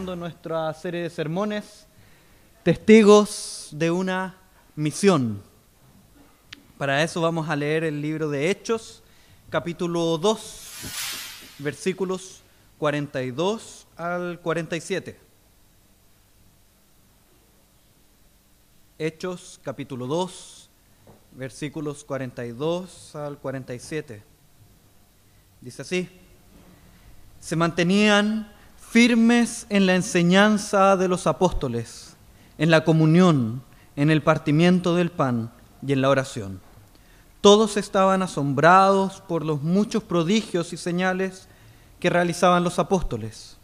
nuestra serie de sermones, testigos de una misión. Para eso vamos a leer el libro de Hechos, capítulo 2, versículos 42 al 47. Hechos, capítulo 2, versículos 42 al 47. Dice así, se mantenían firmes en la enseñanza de los apóstoles, en la comunión, en el partimiento del pan y en la oración. Todos estaban asombrados por los muchos prodigios y señales que realizaban los apóstoles.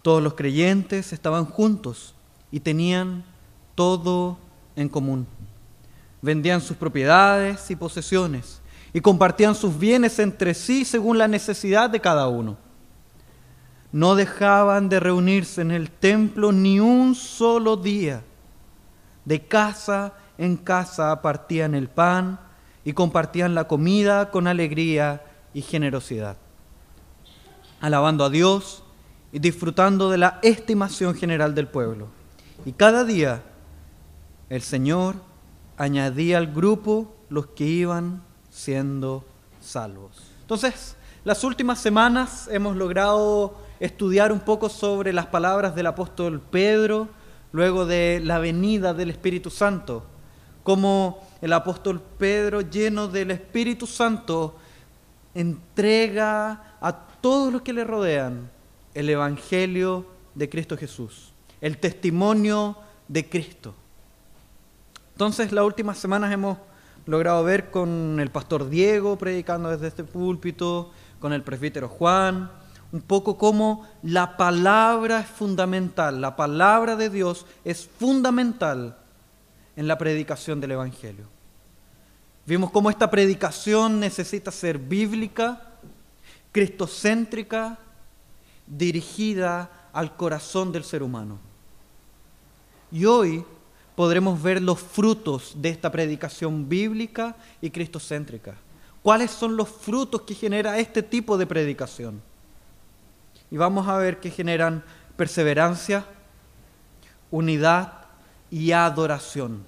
Todos los creyentes estaban juntos y tenían todo en común. Vendían sus propiedades y posesiones y compartían sus bienes entre sí según la necesidad de cada uno no dejaban de reunirse en el templo ni un solo día. De casa en casa partían el pan y compartían la comida con alegría y generosidad, alabando a Dios y disfrutando de la estimación general del pueblo. Y cada día el Señor añadía al grupo los que iban siendo salvos. Entonces, las últimas semanas hemos logrado estudiar un poco sobre las palabras del apóstol Pedro, luego de la venida del Espíritu Santo, como el apóstol Pedro, lleno del Espíritu Santo, entrega a todos los que le rodean el Evangelio de Cristo Jesús, el testimonio de Cristo. Entonces, las últimas semanas hemos logrado ver con el pastor Diego predicando desde este púlpito, con el presbítero Juan, un poco como la palabra es fundamental, la palabra de Dios es fundamental en la predicación del Evangelio. Vimos cómo esta predicación necesita ser bíblica, cristocéntrica, dirigida al corazón del ser humano. Y hoy podremos ver los frutos de esta predicación bíblica y cristocéntrica. ¿Cuáles son los frutos que genera este tipo de predicación? Y vamos a ver que generan perseverancia, unidad y adoración.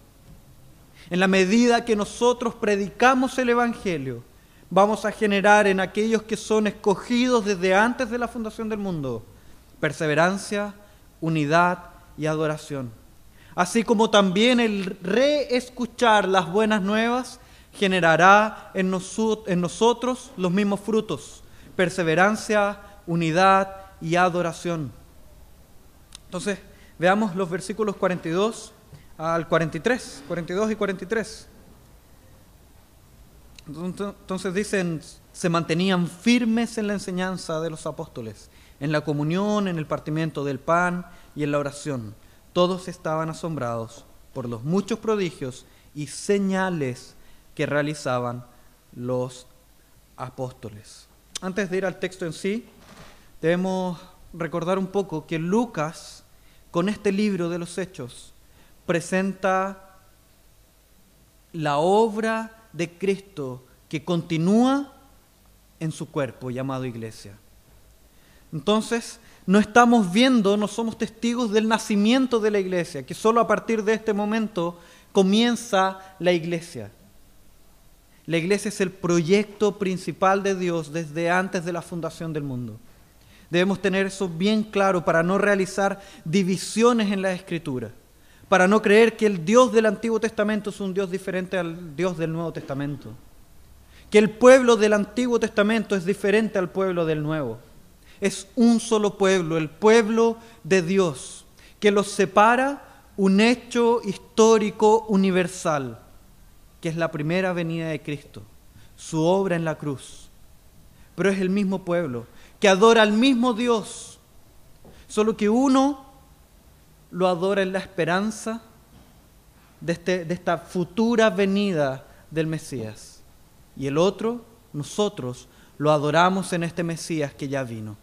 En la medida que nosotros predicamos el Evangelio, vamos a generar en aquellos que son escogidos desde antes de la fundación del mundo perseverancia, unidad y adoración. Así como también el reescuchar las buenas nuevas generará en, en nosotros los mismos frutos, perseverancia, unidad y adoración. Entonces, veamos los versículos 42 al 43, 42 y 43. Entonces dicen, se mantenían firmes en la enseñanza de los apóstoles, en la comunión, en el partimiento del pan y en la oración. Todos estaban asombrados por los muchos prodigios y señales que realizaban los apóstoles. Antes de ir al texto en sí, debemos recordar un poco que Lucas, con este libro de los Hechos, presenta la obra de Cristo que continúa en su cuerpo llamado iglesia. Entonces, no estamos viendo, no somos testigos del nacimiento de la iglesia, que solo a partir de este momento comienza la iglesia. La iglesia es el proyecto principal de Dios desde antes de la fundación del mundo. Debemos tener eso bien claro para no realizar divisiones en la escritura, para no creer que el Dios del Antiguo Testamento es un Dios diferente al Dios del Nuevo Testamento, que el pueblo del Antiguo Testamento es diferente al pueblo del Nuevo. Es un solo pueblo, el pueblo de Dios, que los separa un hecho histórico universal, que es la primera venida de Cristo, su obra en la cruz. Pero es el mismo pueblo, que adora al mismo Dios, solo que uno lo adora en la esperanza de, este, de esta futura venida del Mesías. Y el otro, nosotros, lo adoramos en este Mesías que ya vino.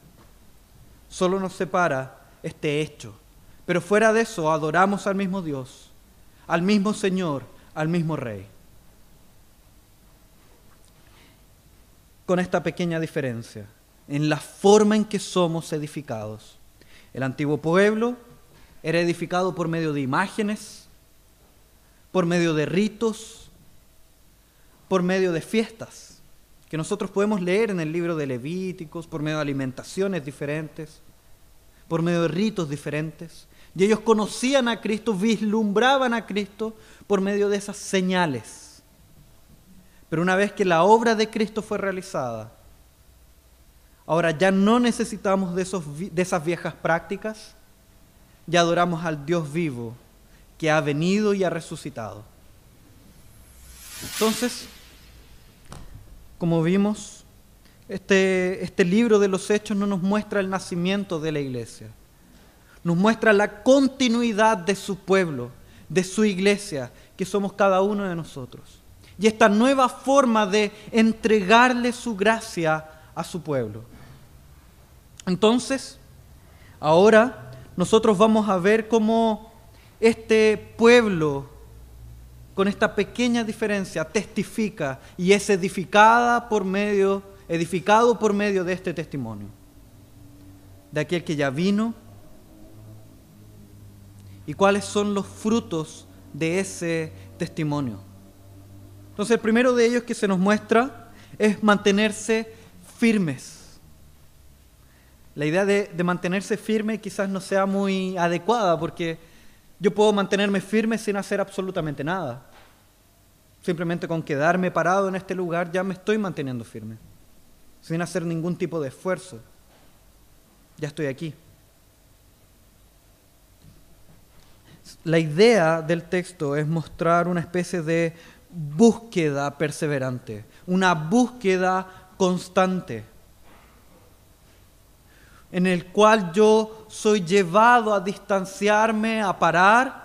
Solo nos separa este hecho. Pero fuera de eso, adoramos al mismo Dios, al mismo Señor, al mismo Rey. Con esta pequeña diferencia en la forma en que somos edificados. El antiguo pueblo era edificado por medio de imágenes, por medio de ritos, por medio de fiestas, que nosotros podemos leer en el libro de Levíticos, por medio de alimentaciones diferentes, por medio de ritos diferentes. Y ellos conocían a Cristo, vislumbraban a Cristo por medio de esas señales. Pero una vez que la obra de Cristo fue realizada, ahora ya no necesitamos de, esos, de esas viejas prácticas, ya adoramos al Dios vivo que ha venido y ha resucitado. Entonces, como vimos, este, este libro de los hechos no nos muestra el nacimiento de la iglesia nos muestra la continuidad de su pueblo, de su iglesia, que somos cada uno de nosotros. Y esta nueva forma de entregarle su gracia a su pueblo. Entonces, ahora nosotros vamos a ver cómo este pueblo, con esta pequeña diferencia, testifica y es edificada por medio, edificado por medio de este testimonio. De aquel que ya vino y cuáles son los frutos de ese testimonio. Entonces, el primero de ellos que se nos muestra es mantenerse firmes. La idea de, mantenerse firme quizás no sea muy adecuada porque yo puedo mantenerme firme sin hacer absolutamente nada. Simplemente con quedarme parado en este lugar ya me estoy manteniendo firme, sin hacer ningún tipo de esfuerzo. Ya estoy aquí. La idea del texto es mostrar una especie de búsqueda perseverante, una búsqueda constante, en el cual yo soy llevado a distanciarme, a parar,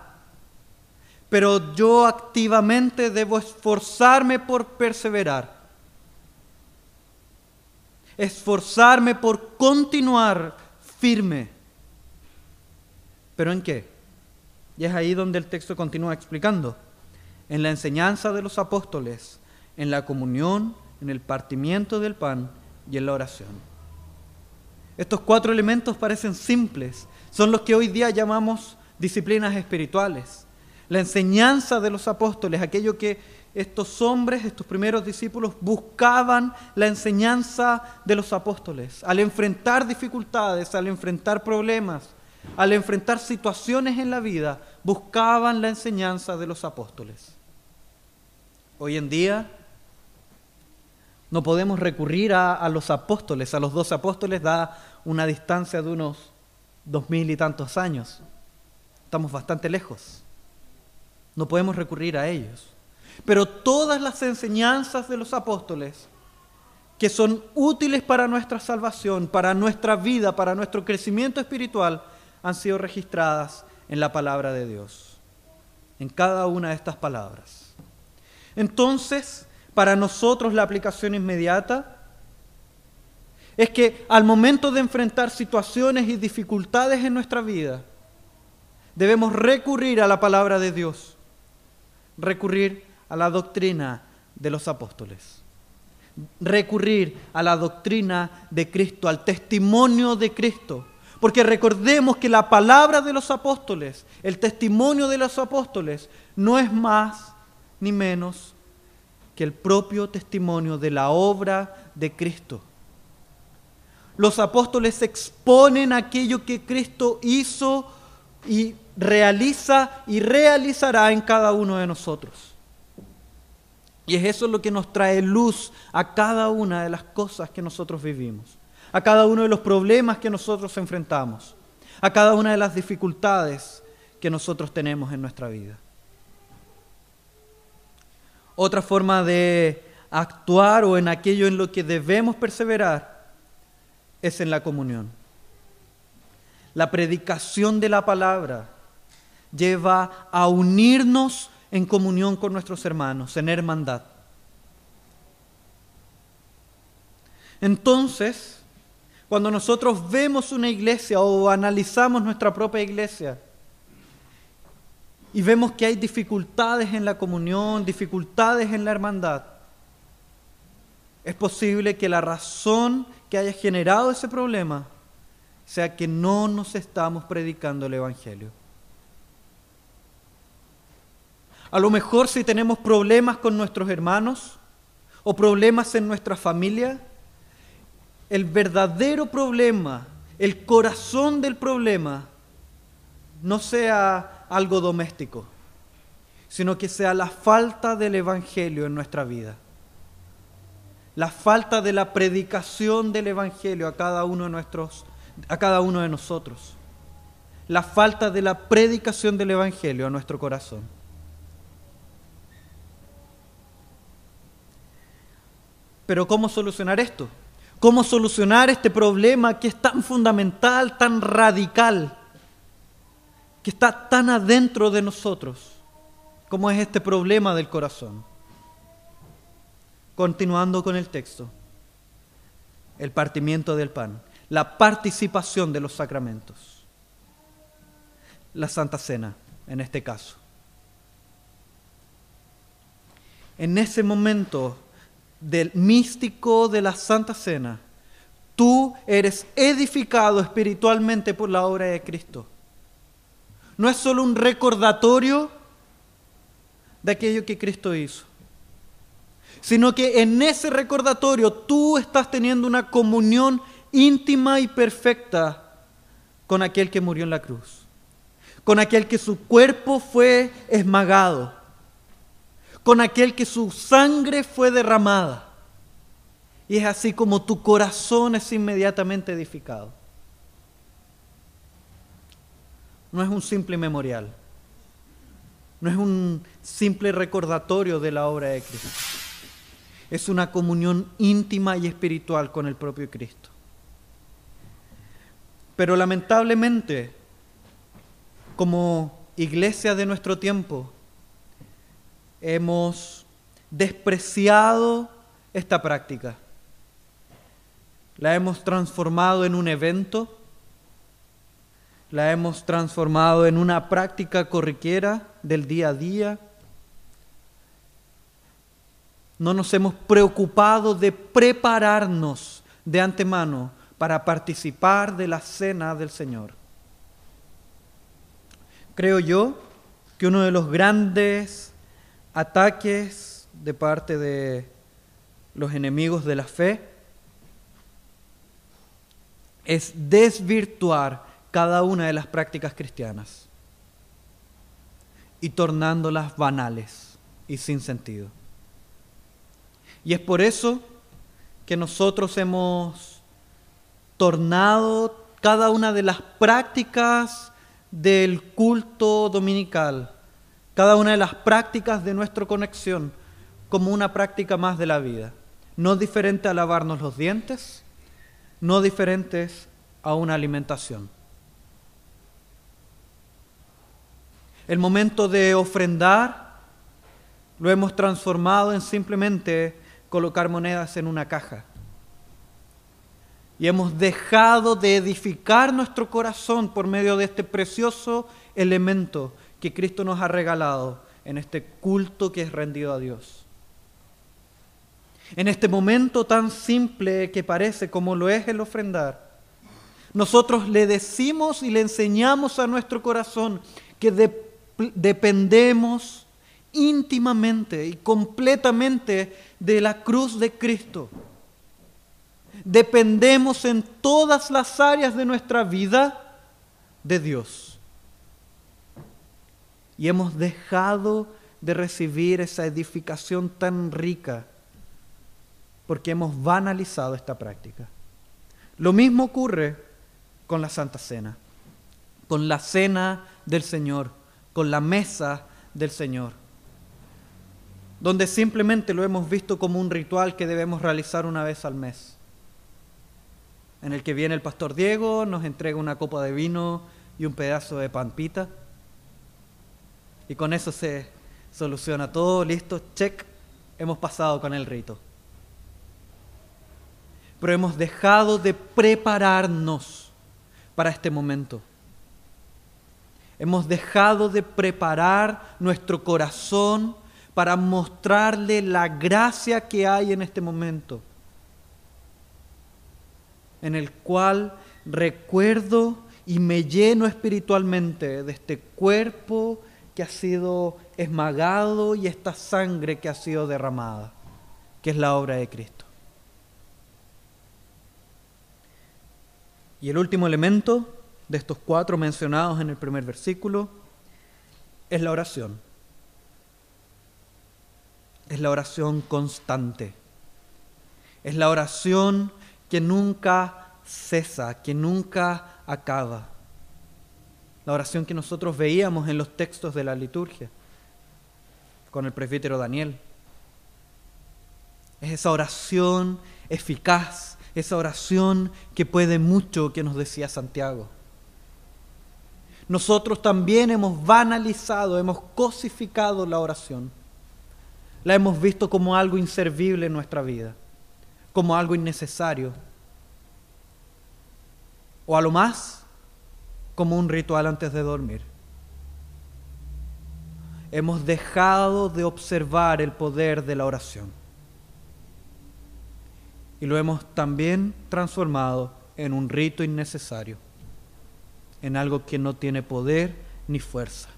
pero yo activamente debo esforzarme por perseverar, esforzarme por continuar firme. ¿Pero en qué? Y es ahí donde el texto continúa explicando. En la enseñanza de los apóstoles, en la comunión, en el partimiento del pan y en la oración. Estos cuatro elementos parecen simples, son los que hoy día llamamos disciplinas espirituales. La enseñanza de los apóstoles, aquello que estos hombres, estos primeros discípulos, buscaban la enseñanza de los apóstoles. Al enfrentar dificultades, al enfrentar problemas, al enfrentar situaciones en la vida, buscaban la enseñanza de los apóstoles. Hoy en día no podemos recurrir a, los apóstoles, a los dos apóstoles da una distancia de unos dos mil y tantos años. Estamos bastante lejos. No podemos recurrir a ellos. Pero todas las enseñanzas de los apóstoles que son útiles para nuestra salvación, para nuestra vida, para nuestro crecimiento espiritual, han sido registradas en la palabra de Dios, en cada una de estas palabras. Entonces, para nosotros la aplicación inmediata es que al momento de enfrentar situaciones y dificultades en nuestra vida, debemos recurrir a la palabra de Dios, recurrir a la doctrina de los apóstoles, recurrir a la doctrina de Cristo, al testimonio de Cristo. Porque recordemos que la palabra de los apóstoles, el testimonio de los apóstoles, no es más ni menos que el propio testimonio de la obra de Cristo. Los apóstoles exponen aquello que Cristo hizo y realiza y realizará en cada uno de nosotros. Y es eso lo que nos trae luz a cada una de las cosas que nosotros vivimos a cada uno de los problemas que nosotros enfrentamos, a cada una de las dificultades que nosotros tenemos en nuestra vida. Otra forma de actuar o en aquello en lo que debemos perseverar es en la comunión. La predicación de la palabra lleva a unirnos en comunión con nuestros hermanos, en hermandad. Entonces, cuando nosotros vemos una iglesia o analizamos nuestra propia iglesia y vemos que hay dificultades en la comunión, dificultades en la hermandad, es posible que la razón que haya generado ese problema sea que no nos estamos predicando el Evangelio. A lo mejor si tenemos problemas con nuestros hermanos o problemas en nuestra familia, el verdadero problema, el corazón del problema, no sea algo doméstico, sino que sea la falta del Evangelio en nuestra vida. La falta de la predicación del Evangelio a cada uno de nuestros, a cada uno de nosotros. La falta de la predicación del Evangelio a nuestro corazón. Pero ¿cómo solucionar esto? ¿Cómo solucionar este problema que es tan fundamental, tan radical, que está tan adentro de nosotros? ¿Cómo es este problema del corazón? Continuando con el texto, el partimiento del pan, la participación de los sacramentos, la Santa Cena en este caso. En ese momento del místico de la Santa Cena, tú eres edificado espiritualmente por la obra de Cristo. No es solo un recordatorio de aquello que Cristo hizo, sino que en ese recordatorio tú estás teniendo una comunión íntima y perfecta con aquel que murió en la cruz, con aquel que su cuerpo fue esmagado, con aquel que su sangre fue derramada. Y es así como tu corazón es inmediatamente edificado. No es un simple memorial. No es un simple recordatorio de la obra de Cristo. Es una comunión íntima y espiritual con el propio Cristo. Pero lamentablemente, como iglesia de nuestro tiempo, hemos despreciado esta práctica. La hemos transformado en un evento, la hemos transformado en una práctica corriquera del día a día. No nos hemos preocupado de prepararnos de antemano para participar de la cena del Señor. Creo yo que uno de los grandes ataques de parte de los enemigos de la fe es desvirtuar cada una de las prácticas cristianas y tornándolas banales y sin sentido. Y es por eso que nosotros hemos tornado cada una de las prácticas del culto dominical cada una de las prácticas de nuestra conexión como una práctica más de la vida, no diferente a lavarnos los dientes, no diferentes a una alimentación. El momento de ofrendar lo hemos transformado en simplemente colocar monedas en una caja. Y hemos dejado de edificar nuestro corazón por medio de este precioso elemento que Cristo nos ha regalado en este culto que es rendido a Dios. En este momento tan simple que parece como lo es el ofrendar, nosotros le decimos y le enseñamos a nuestro corazón que dependemos íntimamente y completamente de la cruz de Cristo. Dependemos en todas las áreas de nuestra vida de Dios y hemos dejado de recibir esa edificación tan rica porque hemos banalizado esta práctica. Lo mismo ocurre con la Santa Cena, con la cena del Señor, con la mesa del Señor, donde simplemente lo hemos visto como un ritual que debemos realizar una vez al mes, en el que viene el pastor Diego, nos entrega una copa de vino y un pedazo de pampita y con eso se soluciona todo, listo, check, hemos pasado con el rito. Pero hemos dejado de prepararnos para este momento. Hemos dejado de preparar nuestro corazón para mostrarle la gracia que hay en este momento, en el cual recuerdo y me lleno espiritualmente de este cuerpo que ha sido esmagado y esta sangre que ha sido derramada, que es la obra de Cristo. Y el último elemento de estos cuatro mencionados en el primer versículo es la oración. Es la oración constante. Es la oración que nunca cesa, que nunca acaba. La oración que nosotros veíamos en los textos de la liturgia con el presbítero Daniel. Es esa oración eficaz, esa oración que puede mucho que nos decía Santiago. Nosotros también hemos banalizado, hemos cosificado la oración. La hemos visto como algo inservible en nuestra vida, como algo innecesario. O a lo más, como un ritual antes de dormir. Hemos dejado de observar el poder de la oración. Y lo hemos también transformado en un rito innecesario en algo que no tiene poder ni fuerza.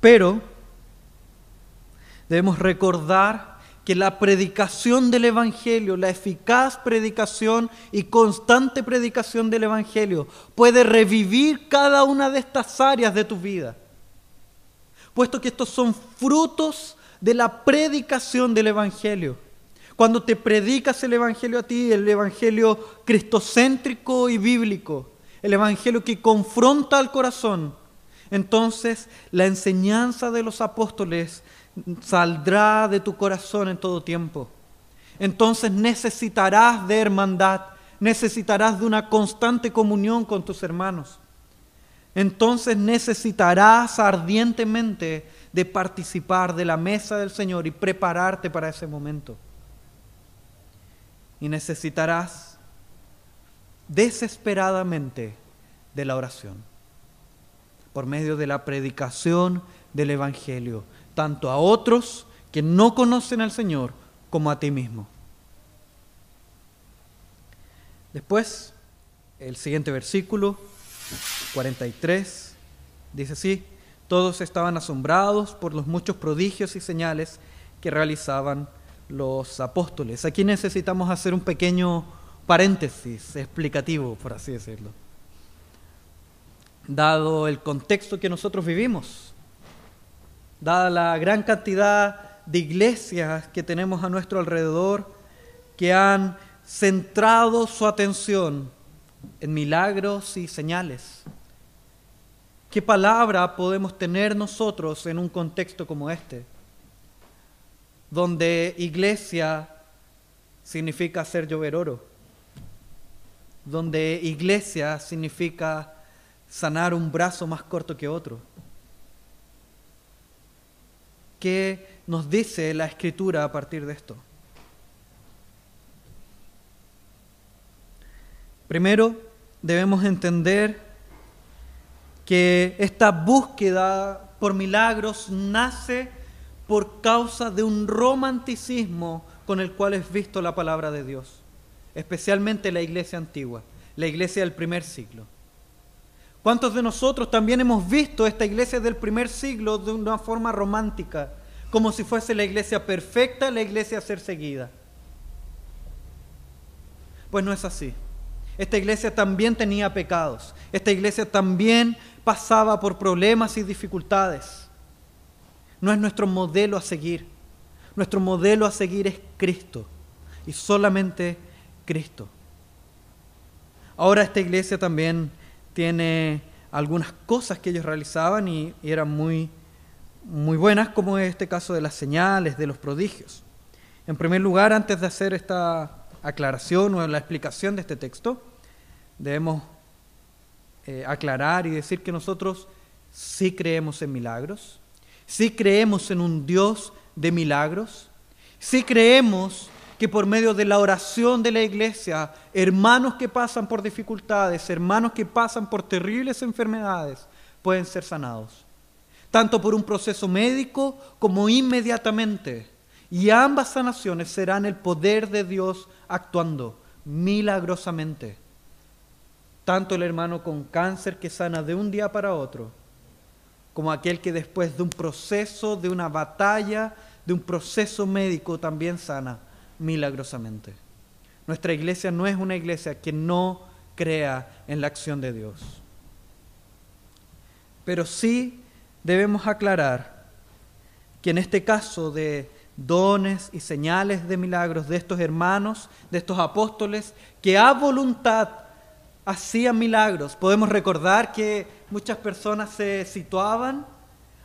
Pero debemos recordar que la predicación del Evangelio, la eficaz predicación y constante predicación del Evangelio puede revivir cada una de estas áreas de tu vida, puesto que estos son frutos de la predicación del Evangelio. Cuando te predicas el Evangelio a ti, el Evangelio cristocéntrico y bíblico, el Evangelio que confronta al corazón, entonces la enseñanza de los apóstoles saldrá de tu corazón en todo tiempo. Entonces necesitarás de hermandad, necesitarás de una constante comunión con tus hermanos. Entonces necesitarás ardientemente de participar de la mesa del Señor y prepararte para ese momento y necesitarás desesperadamente de la oración, por medio de la predicación del Evangelio, tanto a otros que no conocen al Señor como a ti mismo. Después, el siguiente versículo, 43, dice así, todos estaban asombrados por los muchos prodigios y señales que realizaban los apóstoles. Aquí necesitamos hacer un pequeño paréntesis explicativo, por así decirlo. Dado el contexto que nosotros vivimos, dada la gran cantidad de iglesias que tenemos a nuestro alrededor que han centrado su atención en milagros y señales. ¿Qué palabra podemos tener nosotros en un contexto como este? Donde iglesia significa hacer llover oro, donde iglesia significa sanar un brazo más corto que otro. ¿Qué nos dice la escritura a partir de esto? Primero, debemos entender que esta búsqueda por milagros nace por causa de un romanticismo con el cual es visto la palabra de Dios, especialmente la iglesia antigua, la iglesia del primer siglo. ¿Cuántos de nosotros también hemos visto esta iglesia del primer siglo de una forma romántica, como si fuese la iglesia perfecta, la iglesia a ser seguida? Pues no es así. Esta iglesia también tenía pecados. Esta iglesia también pasaba por problemas y dificultades no es nuestro modelo a seguir. Nuestro modelo a seguir es Cristo y solamente Cristo. Ahora esta iglesia también tiene algunas cosas que ellos realizaban y, eran muy, muy buenas, como es este caso de las señales, de los prodigios. En primer lugar, antes de hacer esta aclaración o la explicación de este texto, debemos eh, aclarar y decir que nosotros sí creemos en milagros, si creemos en un Dios de milagros, si creemos que por medio de la oración de la iglesia, hermanos que pasan por dificultades, hermanos que pasan por terribles enfermedades, pueden ser sanados, tanto por un proceso médico como inmediatamente, Y ambas sanaciones serán el poder de Dios actuando milagrosamente. Tanto el hermano con cáncer que sana de un día para otro, como aquel que después de un proceso, de una batalla, de un proceso médico también sana milagrosamente. Nuestra iglesia no es una iglesia que no crea en la acción de Dios. Pero sí debemos aclarar que en este caso de dones y señales de milagros de estos hermanos, de estos apóstoles, que a voluntad hacían milagros. Podemos recordar que muchas personas se situaban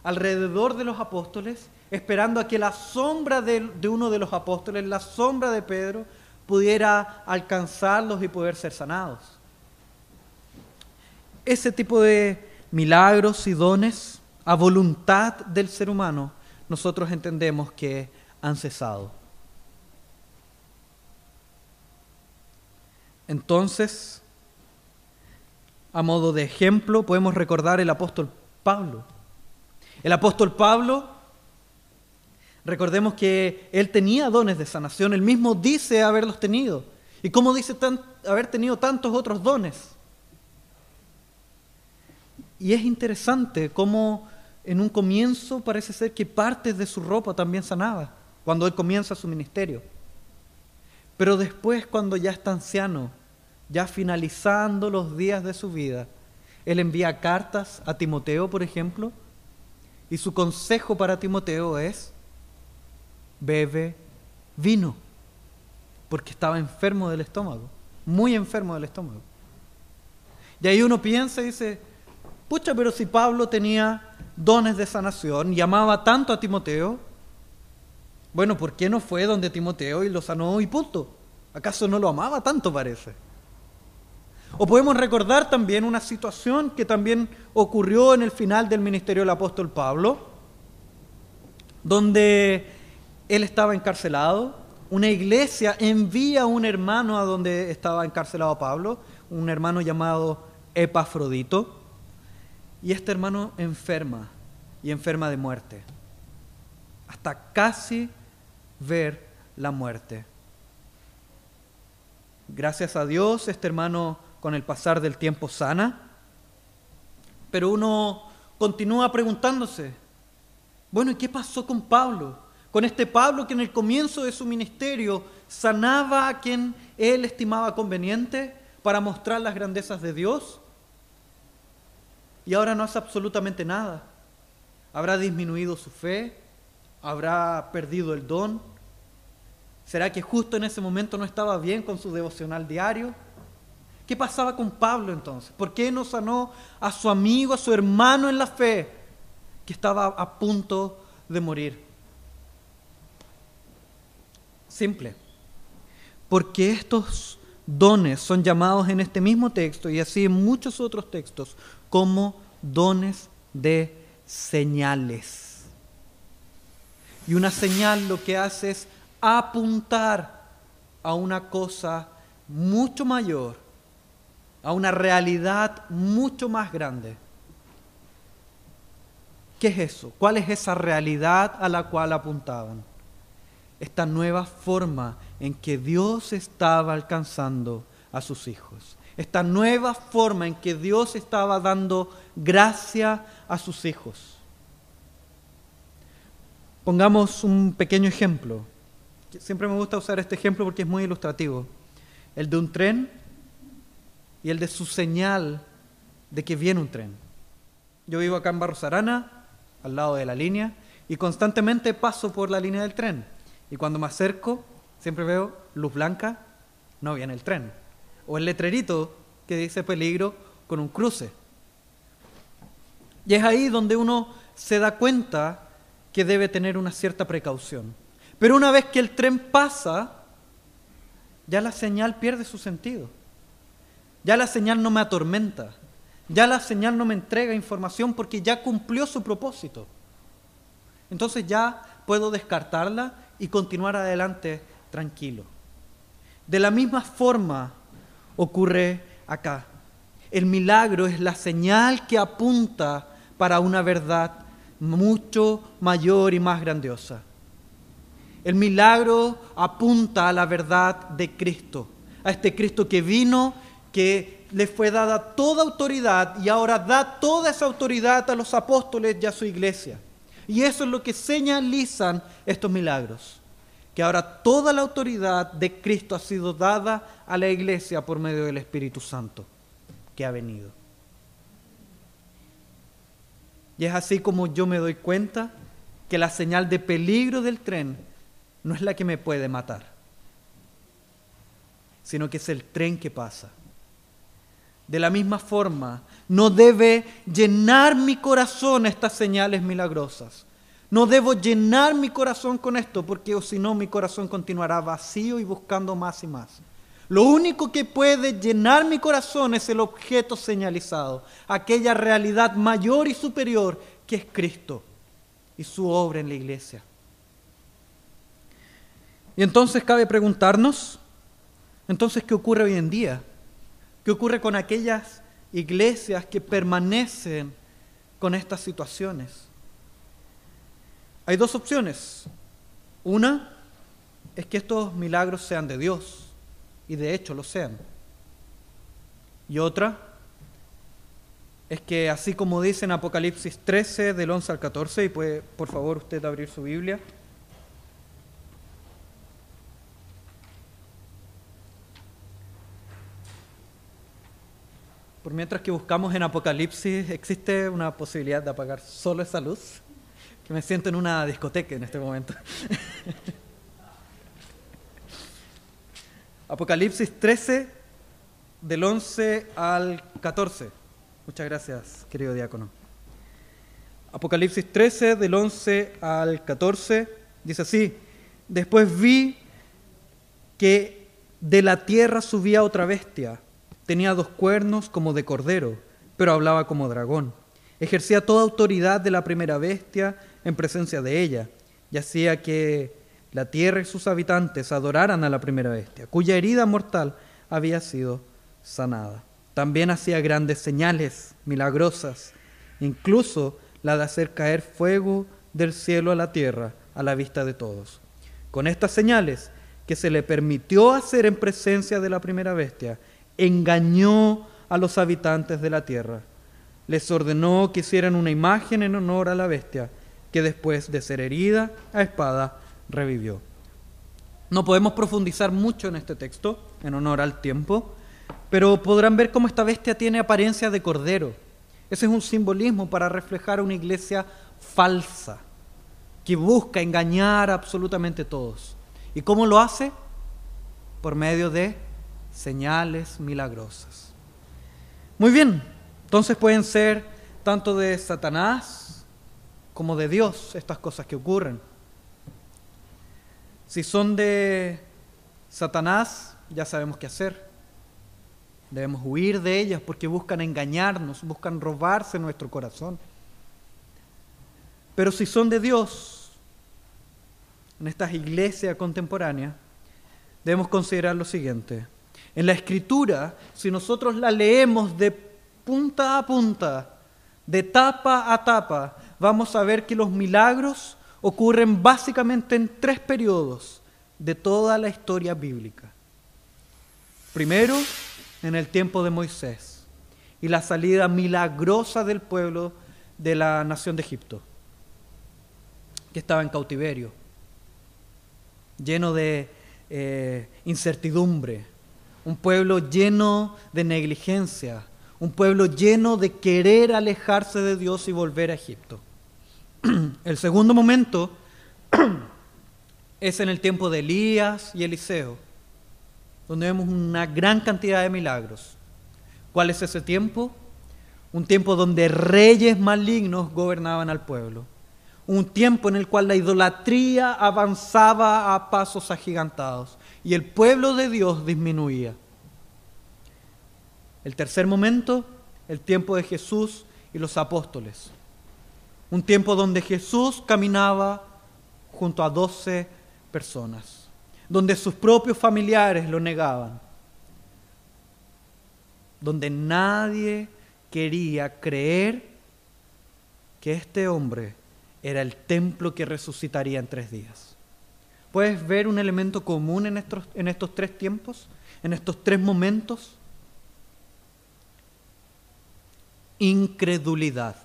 alrededor de los apóstoles, esperando a que la sombra de, uno de los apóstoles, la sombra de Pedro, pudiera alcanzarlos y poder ser sanados. Ese tipo de milagros y dones a voluntad del ser humano, nosotros entendemos que han cesado. Entonces, a modo de ejemplo, podemos recordar el apóstol Pablo. El apóstol Pablo, recordemos que él tenía dones de sanación, él mismo dice haberlos tenido. ¿Y cómo dice haber tenido tantos otros dones? Y es interesante cómo en un comienzo parece ser que partes de su ropa también sanaba cuando él comienza su ministerio. Pero después, cuando ya está anciano, ya finalizando los días de su vida, él envía cartas a Timoteo, por ejemplo, y su consejo para Timoteo es, bebe vino, porque estaba enfermo del estómago, muy enfermo del estómago. Y ahí uno piensa y dice, pucha, pero si Pablo tenía dones de sanación y amaba tanto a Timoteo, bueno, ¿por qué no fue donde Timoteo y lo sanó y punto? ¿Acaso no lo amaba tanto parece? O podemos recordar también una situación que también ocurrió en el final del ministerio del apóstol Pablo, donde él estaba encarcelado, una iglesia envía a un hermano a donde estaba encarcelado Pablo, un hermano llamado Epafrodito, y este hermano enferma, y enferma de muerte, hasta casi ver la muerte. Gracias a Dios, este hermano con el pasar del tiempo sana, pero uno continúa preguntándose, bueno, ¿y qué pasó con Pablo? Con este Pablo que en el comienzo de su ministerio sanaba a quien él estimaba conveniente para mostrar las grandezas de Dios, y ahora no hace absolutamente nada. ¿Habrá disminuido su fe? ¿Habrá perdido el don? ¿Será que justo en ese momento no estaba bien con su devocional diario? ¿Qué pasaba con Pablo entonces? ¿Por qué no sanó a su amigo, a su hermano en la fe, que estaba a punto de morir? Simple. Porque estos dones son llamados en este mismo texto y así en muchos otros textos como dones de señales. Y una señal lo que hace es apuntar a una cosa mucho mayor, a una realidad mucho más grande. ¿Qué es eso? ¿Cuál es esa realidad a la cual apuntaban? Esta nueva forma en que Dios estaba alcanzando a sus hijos. Esta nueva forma en que Dios estaba dando gracia a sus hijos. Pongamos un pequeño ejemplo. Siempre me gusta usar este ejemplo porque es muy ilustrativo. El de un tren y el de su señal de que viene un tren. Yo vivo acá en Barros Arana, al lado de la línea, y constantemente paso por la línea del tren. Y cuando me acerco, siempre veo luz blanca, no viene el tren. O el letrerito que dice peligro con un cruce. Y es ahí donde uno se da cuenta que debe tener una cierta precaución. Pero una vez que el tren pasa, ya la señal pierde su sentido. Ya la señal no me atormenta. Ya la señal no me entrega información porque ya cumplió su propósito. Entonces ya puedo descartarla y continuar adelante tranquilo. De la misma forma ocurre acá. El milagro es la señal que apunta para una verdad mucho mayor y más grandiosa. El milagro apunta a la verdad de Cristo, a este Cristo que vino, que le fue dada toda autoridad y ahora da toda esa autoridad a los apóstoles y a su iglesia. Y eso es lo que señalizan estos milagros, que ahora toda la autoridad de Cristo ha sido dada a la iglesia por medio del Espíritu Santo que ha venido. Y es así como yo me doy cuenta que la señal de peligro del tren no es la que me puede matar, sino que es el tren que pasa. De la misma forma, no debe llenar mi corazón estas señales milagrosas. No debo llenar mi corazón con esto, porque si no mi corazón continuará vacío y buscando más y más. Lo único que puede llenar mi corazón es el objeto señalizado, aquella realidad mayor y superior que es Cristo y su obra en la iglesia. Y entonces cabe preguntarnos, entonces, ¿qué ocurre hoy en día? ¿Qué ocurre con aquellas iglesias que permanecen con estas situaciones? Hay dos opciones. Una es que estos milagros sean de Dios y de hecho lo sean. Y otra es que así como dice en Apocalipsis 13 del 11 al 14, y puede por favor usted abrir su Biblia. Por mientras que buscamos en Apocalipsis, existe una posibilidad de apagar solo esa luz, que me siento en una discoteca en este momento. Apocalipsis 13, del 11 al 14. Muchas gracias, querido diácono. Apocalipsis 13, del 11 al 14, dice así, después vi que de la tierra subía otra bestia, tenía dos cuernos como de cordero, pero hablaba como dragón. Ejercía toda autoridad de la primera bestia en presencia de ella, y hacía que la tierra y sus habitantes adoraran a la primera bestia, cuya herida mortal había sido sanada. También hacía grandes señales milagrosas, incluso la de hacer caer fuego del cielo a la tierra a la vista de todos. Con estas señales que se le permitió hacer en presencia de la primera bestia, engañó a los habitantes de la tierra. Les ordenó que hicieran una imagen en honor a la bestia, que después de ser herida a espada, revivió. No podemos profundizar mucho en este texto, en honor al tiempo, pero podrán ver cómo esta bestia tiene apariencia de cordero. Ese es un simbolismo para reflejar una iglesia falsa, que busca engañar a absolutamente todos. ¿Y cómo lo hace? Por medio de señales milagrosas. Muy bien, entonces pueden ser tanto de Satanás como de Dios estas cosas que ocurren. Si son de Satanás, ya sabemos qué hacer. Debemos huir de ellas porque buscan engañarnos, buscan robarse nuestro corazón. Pero si son de Dios, en estas iglesias contemporáneas, debemos considerar lo siguiente. En la escritura, si nosotros la leemos de punta a punta, de tapa a tapa, vamos a ver que los milagros ocurren básicamente en tres periodos de toda la historia bíblica. Primero, en el tiempo de Moisés y la salida milagrosa del pueblo de la nación de Egipto, que estaba en cautiverio, lleno de eh, incertidumbre, un pueblo lleno de negligencia, un pueblo lleno de querer alejarse de Dios y volver a Egipto. El segundo momento es en el tiempo de Elías y Eliseo, donde vemos una gran cantidad de milagros. ¿Cuál es ese tiempo? Un tiempo donde reyes malignos gobernaban al pueblo. Un tiempo en el cual la idolatría avanzaba a pasos agigantados y el pueblo de Dios disminuía. El tercer momento, el tiempo de Jesús y los apóstoles un tiempo donde Jesús caminaba junto a doce personas, donde sus propios familiares lo negaban, donde nadie quería creer que este hombre era el templo que resucitaría en tres días. ¿Puedes ver un elemento común en estos, en estos tres tiempos? ¿En estos tres momentos? Incredulidad.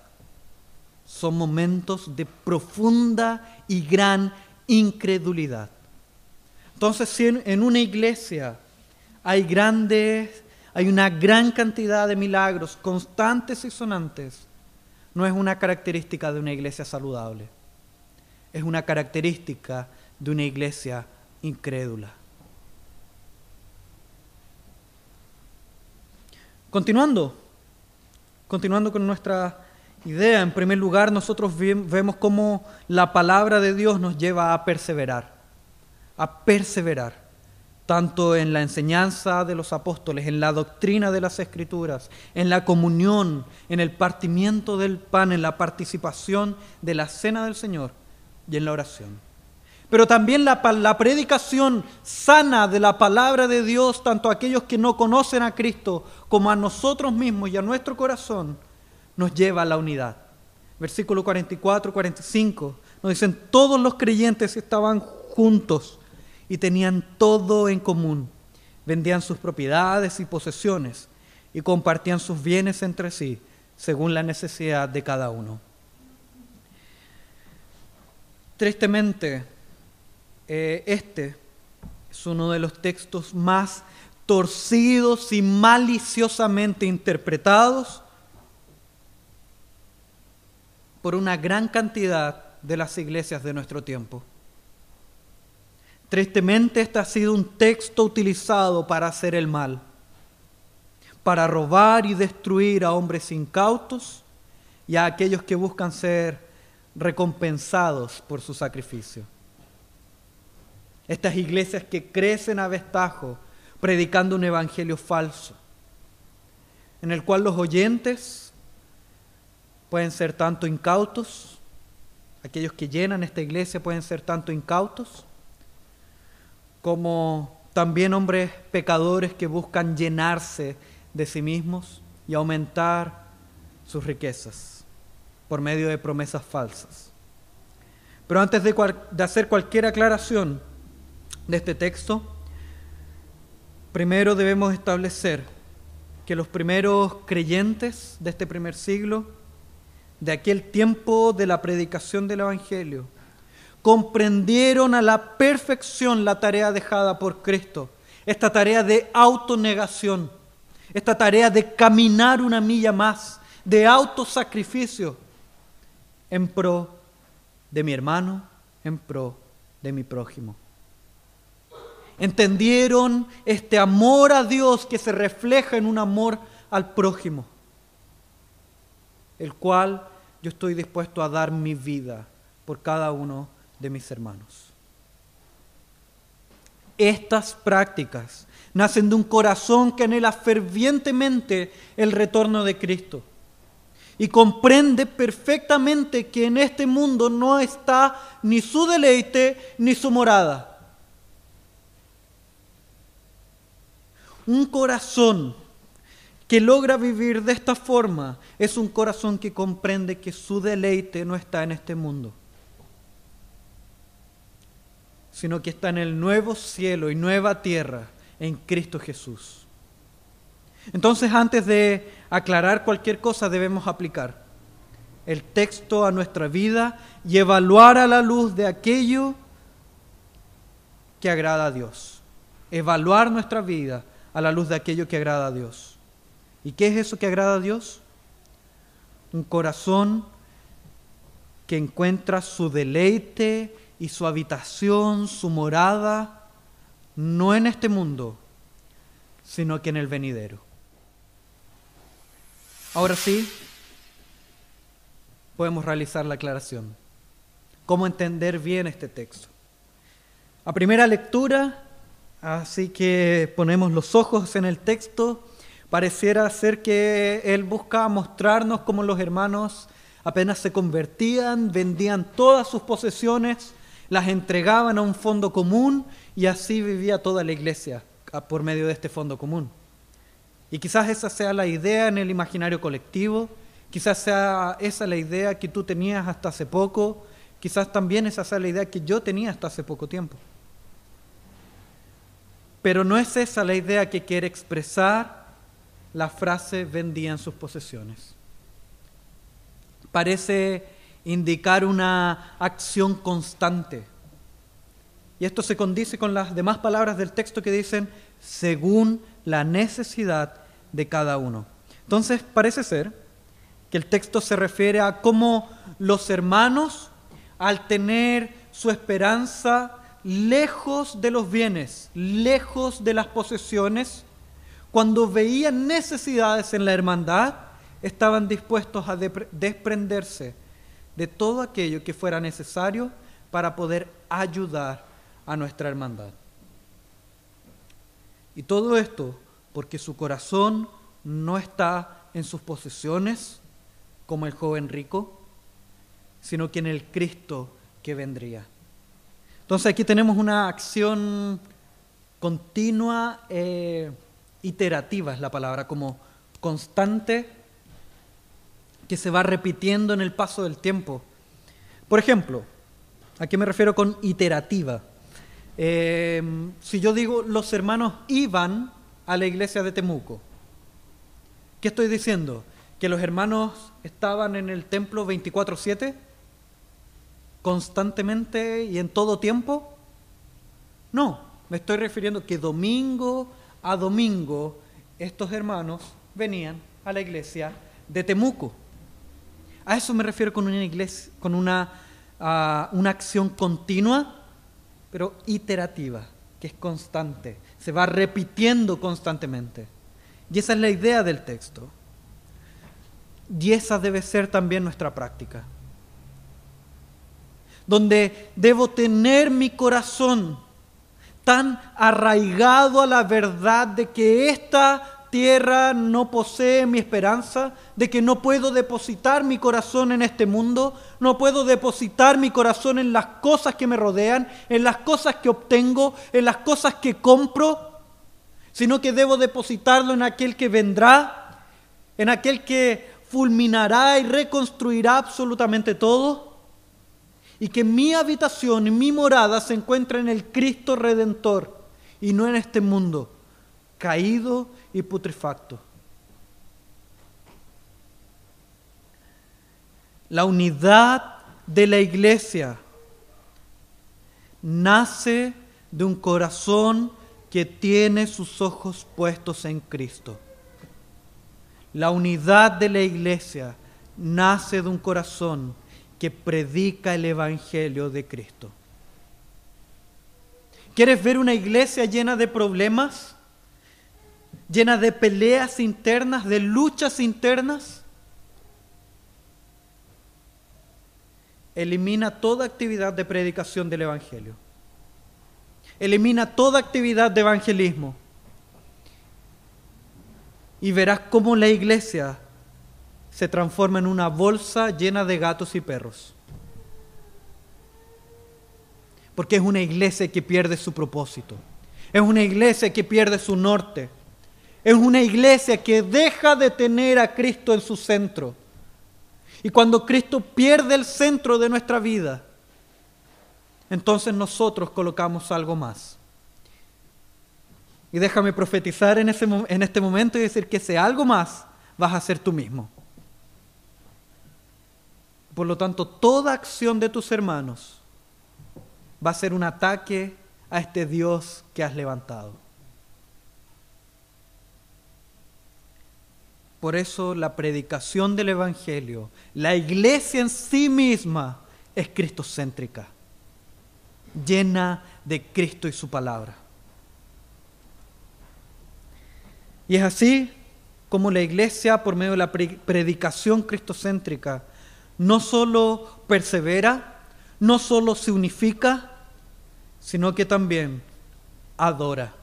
Son momentos de profunda y gran incredulidad. Entonces, si en, una iglesia hay grandes, hay una gran cantidad de milagros constantes y sonantes, no es una característica de una iglesia saludable, es una característica de una iglesia incrédula. Continuando, continuando con nuestra idea, en primer lugar nosotros vemos cómo la palabra de Dios nos lleva a perseverar, a perseverar, tanto en la enseñanza de los apóstoles, en la doctrina de las escrituras, en la comunión, en el partimiento del pan, en la participación de la cena del Señor y en la oración. Pero también la, predicación sana de la palabra de Dios, tanto a aquellos que no conocen a Cristo como a nosotros mismos y a nuestro corazón, nos lleva a la unidad. Versículo 44, 45 nos dicen, todos los creyentes estaban juntos y tenían todo en común. Vendían sus propiedades y posesiones y compartían sus bienes entre sí según la necesidad de cada uno. Tristemente, eh, este es uno de los textos más torcidos y maliciosamente interpretados por una gran cantidad de las iglesias de nuestro tiempo. Tristemente este ha sido un texto utilizado para hacer el mal, para robar y destruir a hombres incautos y a aquellos que buscan ser recompensados por su sacrificio. Estas iglesias que crecen a vestajo predicando un evangelio falso, en el cual los oyentes pueden ser tanto incautos, aquellos que llenan esta iglesia pueden ser tanto incautos, como también hombres pecadores que buscan llenarse de sí mismos y aumentar sus riquezas por medio de promesas falsas. Pero antes de, de hacer cualquier aclaración de este texto, primero debemos establecer que los primeros creyentes de este primer siglo de aquel tiempo de la predicación del Evangelio, comprendieron a la perfección la tarea dejada por Cristo, esta tarea de autonegación, esta tarea de caminar una milla más, de autosacrificio en pro de mi hermano, en pro de mi prójimo. Entendieron este amor a Dios que se refleja en un amor al prójimo, el cual yo estoy dispuesto a dar mi vida por cada uno de mis hermanos. Estas prácticas nacen de un corazón que anhela fervientemente el retorno de Cristo y comprende perfectamente que en este mundo no está ni su deleite ni su morada. Un corazón que logra vivir de esta forma es un corazón que comprende que su deleite no está en este mundo, sino que está en el nuevo cielo y nueva tierra en Cristo Jesús. Entonces, antes de aclarar cualquier cosa, debemos aplicar el texto a nuestra vida y evaluar a la luz de aquello que agrada a Dios. Evaluar nuestra vida a la luz de aquello que agrada a Dios. ¿Y qué es eso que agrada a Dios? Un corazón que encuentra su deleite y su habitación, su morada, no en este mundo, sino que en el venidero. Ahora sí, podemos realizar la aclaración. ¿Cómo entender bien este texto? A primera lectura, así que ponemos los ojos en el texto Pareciera ser que él buscaba mostrarnos cómo los hermanos apenas se convertían, vendían todas sus posesiones, las entregaban a un fondo común y así vivía toda la iglesia por medio de este fondo común. Y quizás esa sea la idea en el imaginario colectivo, quizás sea esa la idea que tú tenías hasta hace poco, quizás también esa sea la idea que yo tenía hasta hace poco tiempo. Pero no es esa la idea que quiere expresar la frase vendían sus posesiones. Parece indicar una acción constante. Y esto se condice con las demás palabras del texto que dicen según la necesidad de cada uno. Entonces parece ser que el texto se refiere a cómo los hermanos, al tener su esperanza lejos de los bienes, lejos de las posesiones, cuando veían necesidades en la hermandad, estaban dispuestos a desprenderse de todo aquello que fuera necesario para poder ayudar a nuestra hermandad. Y todo esto porque su corazón no está en sus posesiones, como el joven rico, sino que en el Cristo que vendría. Entonces aquí tenemos una acción continua, eh, iterativa es la palabra, como constante, que se va repitiendo en el paso del tiempo. Por ejemplo, ¿a qué me refiero con iterativa? Eh, si yo digo los hermanos iban a la iglesia de Temuco, ¿qué estoy diciendo? ¿Que los hermanos estaban en el templo 24/7? ¿Constantemente y en todo tiempo? No, me estoy refiriendo que domingo a domingo estos hermanos venían a la iglesia de Temuco. A eso me refiero con una iglesia, con una, ah, una acción continua pero iterativa, que es constante, se va repitiendo constantemente. Y esa es la idea del texto. Y esa debe ser también nuestra práctica. Donde debo tener mi corazón tan arraigado a la verdad de que esta tierra no posee mi esperanza, de que no puedo depositar mi corazón en este mundo, no puedo depositar mi corazón en las cosas que me rodean, en las cosas que obtengo, en las cosas que compro, sino que debo depositarlo en aquel que vendrá, en aquel que fulminará y reconstruirá absolutamente todo, y que mi habitación y mi morada se encuentra en el Cristo Redentor y no en este mundo caído y putrefacto. La unidad de la iglesia nace de un corazón que tiene sus ojos puestos en Cristo. La unidad de la iglesia nace de un corazón que predica el Evangelio de Cristo. ¿Quieres ver una iglesia llena de problemas? llena de peleas internas, de luchas internas. Elimina toda actividad de predicación del Evangelio. Elimina toda actividad de evangelismo. Y verás cómo la iglesia se transforma en una bolsa llena de gatos y perros. Porque es una iglesia que pierde su propósito. Es una iglesia que pierde su norte es una iglesia que deja de tener a Cristo en su centro. Y cuando Cristo pierde el centro de nuestra vida, entonces nosotros colocamos algo más. Y déjame profetizar en, ese, en este momento y decir que ese algo más vas a ser tú mismo. Por lo tanto, toda acción de tus hermanos va a ser un ataque a este Dios que has levantado. Por eso la predicación del Evangelio, la iglesia en sí misma es cristocéntrica, llena de Cristo y su palabra. Y es así como la iglesia, por medio de la predicación cristocéntrica, no solo persevera, no solo se unifica, sino que también adora,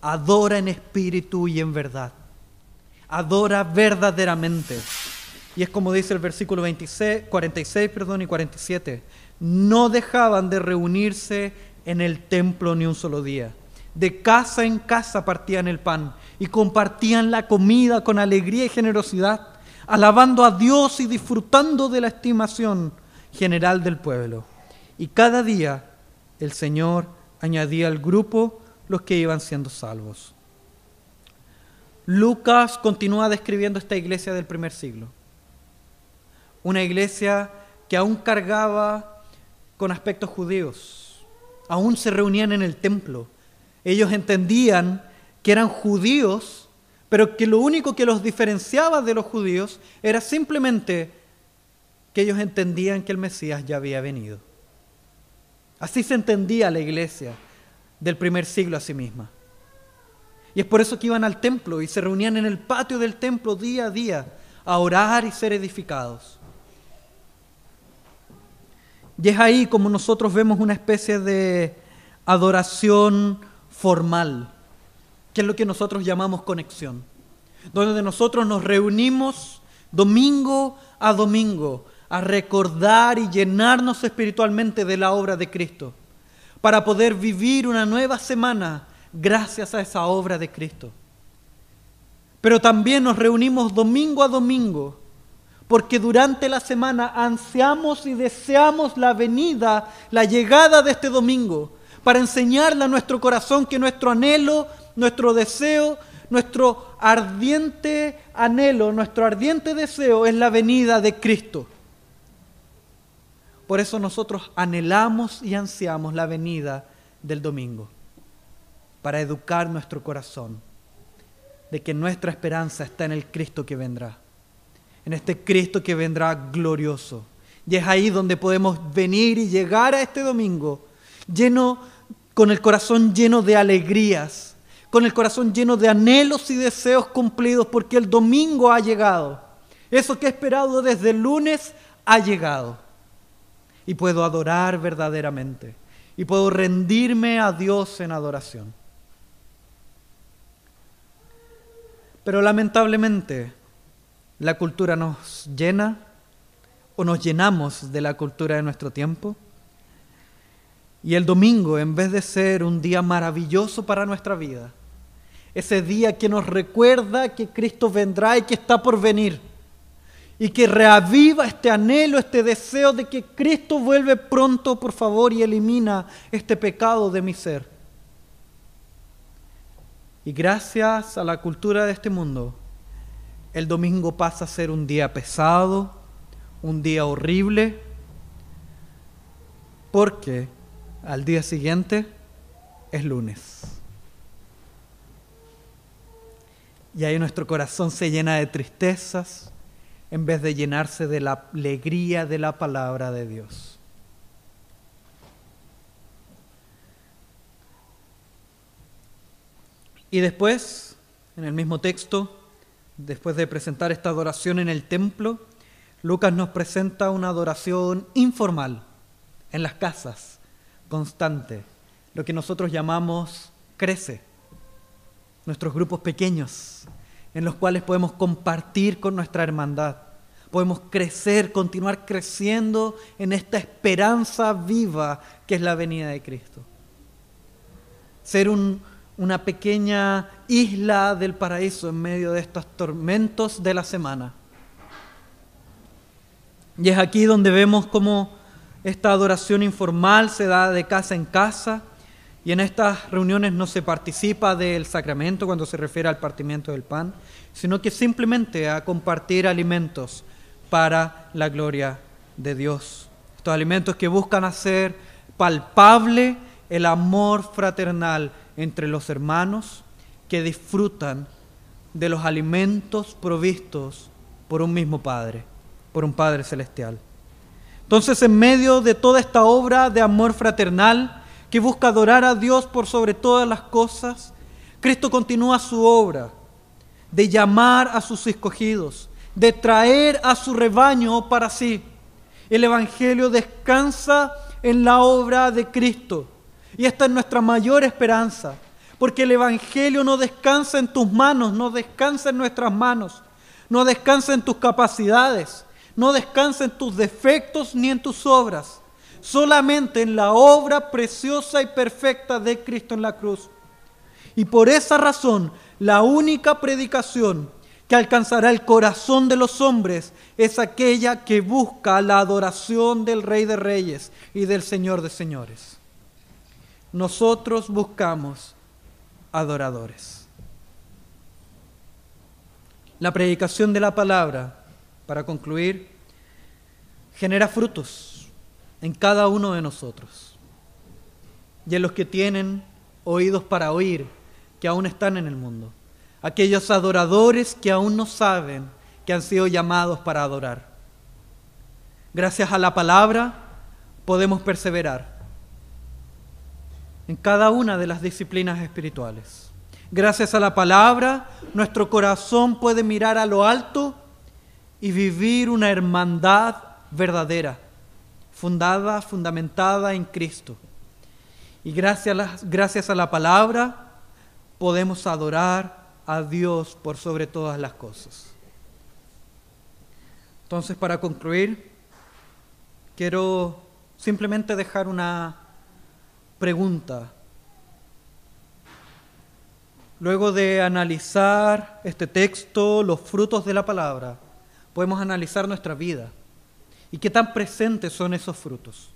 adora en espíritu y en verdad adora verdaderamente. Y es como dice el versículo 26, 46 perdón, y 47. No dejaban de reunirse en el templo ni un solo día. De casa en casa partían el pan y compartían la comida con alegría y generosidad, alabando a Dios y disfrutando de la estimación general del pueblo. Y cada día el Señor añadía al grupo los que iban siendo salvos. Lucas continúa describiendo esta iglesia del primer siglo. Una iglesia que aún cargaba con aspectos judíos, aún se reunían en el templo. Ellos entendían que eran judíos, pero que lo único que los diferenciaba de los judíos era simplemente que ellos entendían que el Mesías ya había venido. Así se entendía la iglesia del primer siglo a sí misma. Y es por eso que iban al templo y se reunían en el patio del templo día a día a orar y ser edificados. Y es ahí como nosotros vemos una especie de adoración formal, que es lo que nosotros llamamos conexión, donde nosotros nos reunimos domingo a domingo a recordar y llenarnos espiritualmente de la obra de Cristo, para poder vivir una nueva semana gracias a esa obra de Cristo. Pero también nos reunimos domingo a domingo, porque durante la semana ansiamos y deseamos la venida, la llegada de este domingo, para enseñarle a nuestro corazón que nuestro anhelo, nuestro deseo, nuestro ardiente anhelo, nuestro ardiente deseo es la venida de Cristo. Por eso nosotros anhelamos y ansiamos la venida del domingo, para educar nuestro corazón de que nuestra esperanza está en el Cristo que vendrá, en este Cristo que vendrá glorioso. Y es ahí donde podemos venir y llegar a este domingo lleno, con el corazón lleno de alegrías, con el corazón lleno de anhelos y deseos cumplidos, porque el domingo ha llegado. Eso que he esperado desde el lunes ha llegado y puedo adorar verdaderamente y puedo rendirme a Dios en adoración. Pero lamentablemente la cultura nos llena o nos llenamos de la cultura de nuestro tiempo. Y el domingo, en vez de ser un día maravilloso para nuestra vida, ese día que nos recuerda que Cristo vendrá y que está por venir, y que reaviva este anhelo, este deseo de que Cristo vuelve pronto, por favor, y elimina este pecado de mi ser. Y gracias a la cultura de este mundo, el domingo pasa a ser un día pesado, un día horrible, porque al día siguiente es lunes. Y ahí nuestro corazón se llena de tristezas, en vez de llenarse de la alegría de la palabra de Dios. Y después, en el mismo texto, después de presentar esta adoración en el templo, Lucas nos presenta una adoración informal en las casas, constante, lo que nosotros llamamos crece, nuestros grupos pequeños, en los cuales podemos compartir con nuestra hermandad. Podemos crecer, continuar creciendo en esta esperanza viva que es la venida de Cristo. Ser una pequeña isla del paraíso en medio de estos tormentos de la semana. Y es aquí donde vemos cómo esta adoración informal se da de casa en casa y en estas reuniones no se participa del sacramento cuando se refiere al partimiento del pan, sino que simplemente a compartir alimentos para la gloria de Dios. Estos alimentos que buscan hacer palpable el amor fraternal entre los hermanos que disfrutan de los alimentos provistos por un mismo Padre, por un Padre celestial. Entonces, en medio de toda esta obra de amor fraternal, que busca adorar a Dios por sobre todas las cosas, Cristo continúa su obra de llamar a sus escogidos, de traer a su rebaño para sí. El Evangelio descansa en la obra de Cristo. Y esta es nuestra mayor esperanza, porque el Evangelio no descansa en tus manos, no descansa en nuestras manos, no descansa en tus capacidades, no descansa en tus defectos ni en tus obras solamente en la obra preciosa y perfecta de Cristo en la cruz. Y por esa razón, la única predicación que alcanzará el corazón de los hombres es aquella que busca la adoración del Rey de Reyes y del Señor de Señores. Nosotros buscamos adoradores. La predicación de la palabra, para concluir, genera frutos en cada uno de nosotros y en los que tienen oídos para oír, que aún están en el mundo. Aquellos adoradores que aún no saben que han sido llamados para adorar. Gracias a la palabra podemos perseverar en cada una de las disciplinas espirituales. Gracias a la palabra, nuestro corazón puede mirar a lo alto y vivir una hermandad verdadera, fundada, fundamentada en Cristo. Y gracias a la, gracias a la palabra podemos adorar a Dios por sobre todas las cosas. Entonces, para concluir, quiero simplemente dejar una pregunta. Luego de analizar este texto, los frutos de la palabra, podemos analizar nuestra vida y qué tan presentes son esos frutos.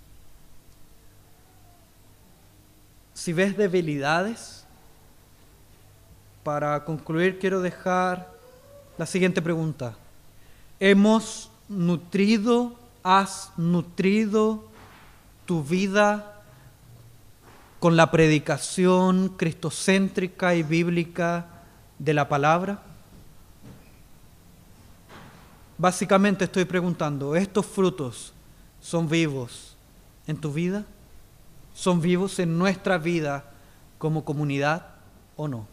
Si ves debilidades, para concluir quiero dejar la siguiente pregunta. ¿Hemos nutrido, has nutrido tu vida con la predicación cristocéntrica y bíblica de la palabra? Básicamente estoy preguntando, ¿estos frutos son vivos en tu vida? ¿Son vivos en nuestra vida como comunidad o no?